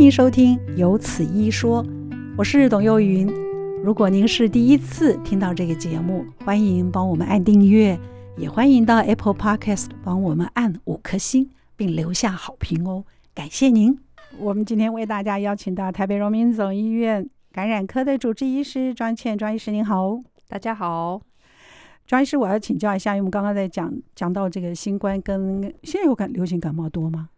迎收听《有此一说》，我是董幼云。如果您是第一次听到这个节目，欢迎帮我们按订阅，也欢迎到 Apple Podcast 帮我们按五颗星，并留下好评哦，感谢您。我们今天为大家邀请到台北荣民总医院感染科的主治医师庄倩庄医师，您好，大家好。庄医师，我要请教一下，因为我们刚刚在讲讲到这个新冠跟现在有感流行感冒多吗？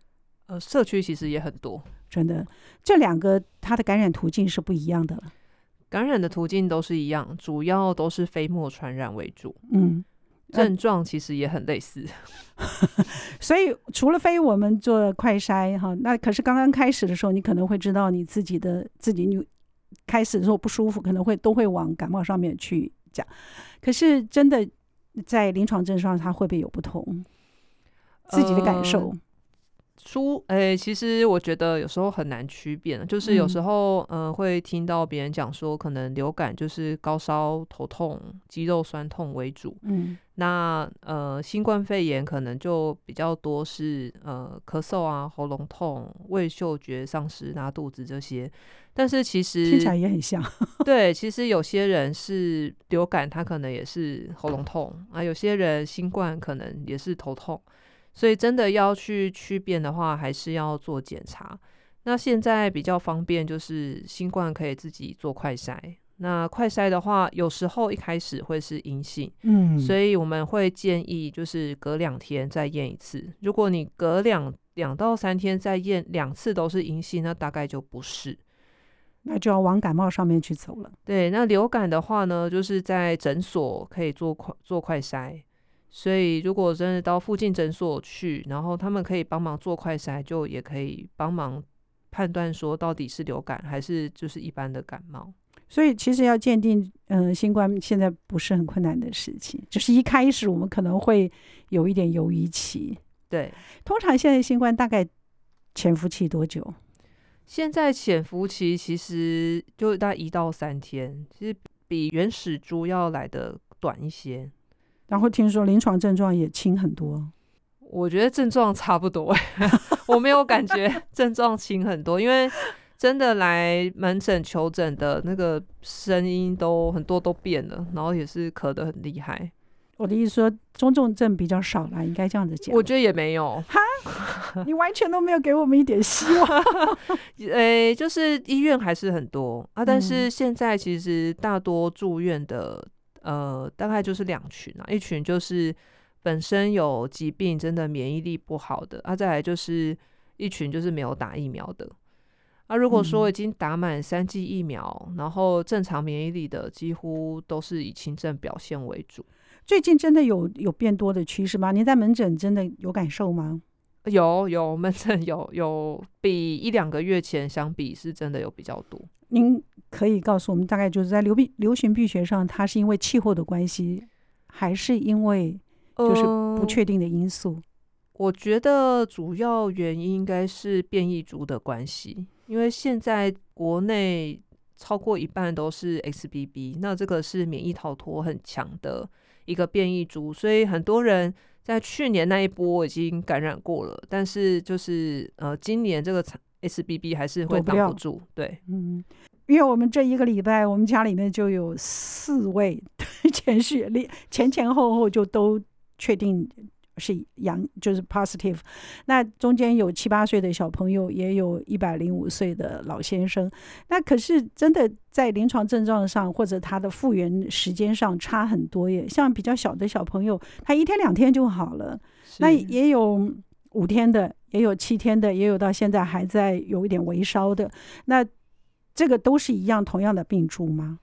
呃，社区其实也很多，真的，这两个它的感染途径是不一样的了。感染的途径都是一样，主要都是飞沫传染为主。嗯，症状其实也很类似。所以除了飞，我们做快筛哈，那可是刚刚开始的时候，你可能会知道你自己的自己，你开始的时候不舒服，可能会都会往感冒上面去讲。可是真的在临床症状，它会不会有不同？自己的感受？呃书诶、欸，其实我觉得有时候很难区辨，就是有时候嗯、呃、会听到别人讲说，可能流感就是高烧、头痛、肌肉酸痛为主，嗯，那呃新冠肺炎可能就比较多是呃咳嗽啊、喉咙痛、味嗅觉丧失、拉肚子这些，但是其实听起来也很像，对，其实有些人是流感，他可能也是喉咙痛啊，有些人新冠可能也是头痛。所以真的要去区辨的话，还是要做检查。那现在比较方便，就是新冠可以自己做快筛。那快筛的话，有时候一开始会是阴性，嗯，所以我们会建议就是隔两天再验一次。如果你隔两两到三天再验两次都是阴性，那大概就不是，那就要往感冒上面去走了。对，那流感的话呢，就是在诊所可以做快做快筛。所以，如果真的到附近诊所去，然后他们可以帮忙做快筛，就也可以帮忙判断说到底是流感还是就是一般的感冒。所以，其实要鉴定嗯、呃、新冠现在不是很困难的事情，就是一开始我们可能会有一点犹豫期。对，通常现在新冠大概潜伏期多久？现在潜伏期其实就大概一到三天，其实比原始株要来的短一些。然后听说临床症状也轻很多，我觉得症状差不多，我没有感觉 症状轻很多，因为真的来门诊求诊的那个声音都很多都变了，然后也是咳得很厉害。我的意思说中重症比较少啦，应该这样子讲。我觉得也没有，哈，你完全都没有给我们一点希望。诶、欸，就是医院还是很多啊，但是现在其实大多住院的。呃，大概就是两群啊，一群就是本身有疾病，真的免疫力不好的啊，再来就是一群就是没有打疫苗的啊。如果说已经打满三剂疫苗，嗯，然后正常免疫力的，几乎都是以轻症表现为主。最近真的有有变多的趋势吗？您在门诊真的有感受吗？有有门诊有有比一两个月前相比，是真的有比较多。您可以告诉我们，大概就是在流病流行病学上，它是因为气候的关系，还是因为就是不确定的因素？呃，我觉得主要原因应该是变异株的关系，因为现在国内超过一半都是 XBB，那这个是免疫逃脱很强的一个变异株，所以很多人。在去年那一波已经感染过了，但是就是呃，今年这个 SBB 还是会挡不住。对，嗯，因为我们这一个礼拜，我们家里面就有四位 前序前前后后就都确定。是阳，就是 positive，那中间有七八岁的小朋友，也有一百零五岁的老先生。那可是真的在临床症状上或者他的复原时间上差很多耶。像比较小的小朋友，他一天两天就好了。那也有五天的，也有七天的，也有到现在还在有一点微烧的。那这个都是一样同样的病株吗？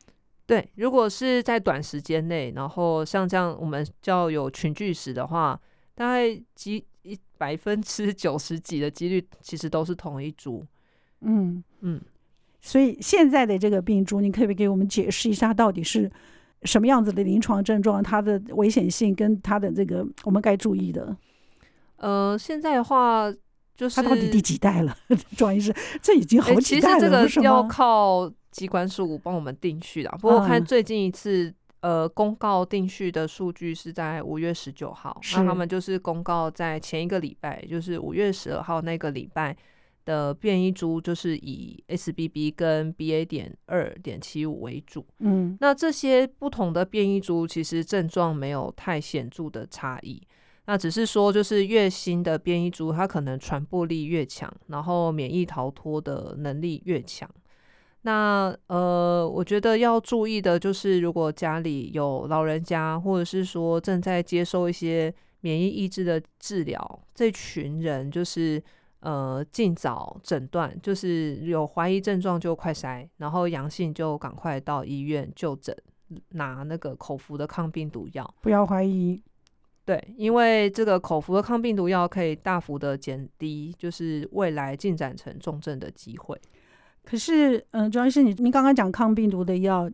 对，如果是在短时间内，然后像这样我们叫有群聚史的话。大概几一百分之九十几的几率，其实都是同一株。嗯嗯，所以现在的这个病株，你可不可以给我们解释一下，到底是什么样子的临床症状？它的危险性跟它的这个我们该注意的。呃，现在的话，就是他到底第几代了？庄医师，这已经好几代了，欸、其实这个要靠疾管署帮我们定序的。不过看最近一次。呃，公告定序的数据是在五月十九号，那他们就是公告在前一个礼拜，就是五月十二号那个礼拜的变异株就是以 SBB 跟 BA. 点二点七五为主。嗯，那这些不同的变异株其实症状没有太显著的差异。那只是说，就是越新的变异株，它可能传播力越强，然后免疫逃脱的能力越强。那呃，我觉得要注意的就是，如果家里有老人家，或者是说正在接受一些免疫抑制的治疗，这群人就是呃，尽早诊断，就是有怀疑症状就快筛，然后阳性就赶快到医院就诊，拿那个口服的抗病毒药，不要怀疑。对，因为这个口服的抗病毒药可以大幅的减低，就是未来进展成重症的机会。可是，嗯、主要是你，你刚刚讲抗病毒的药。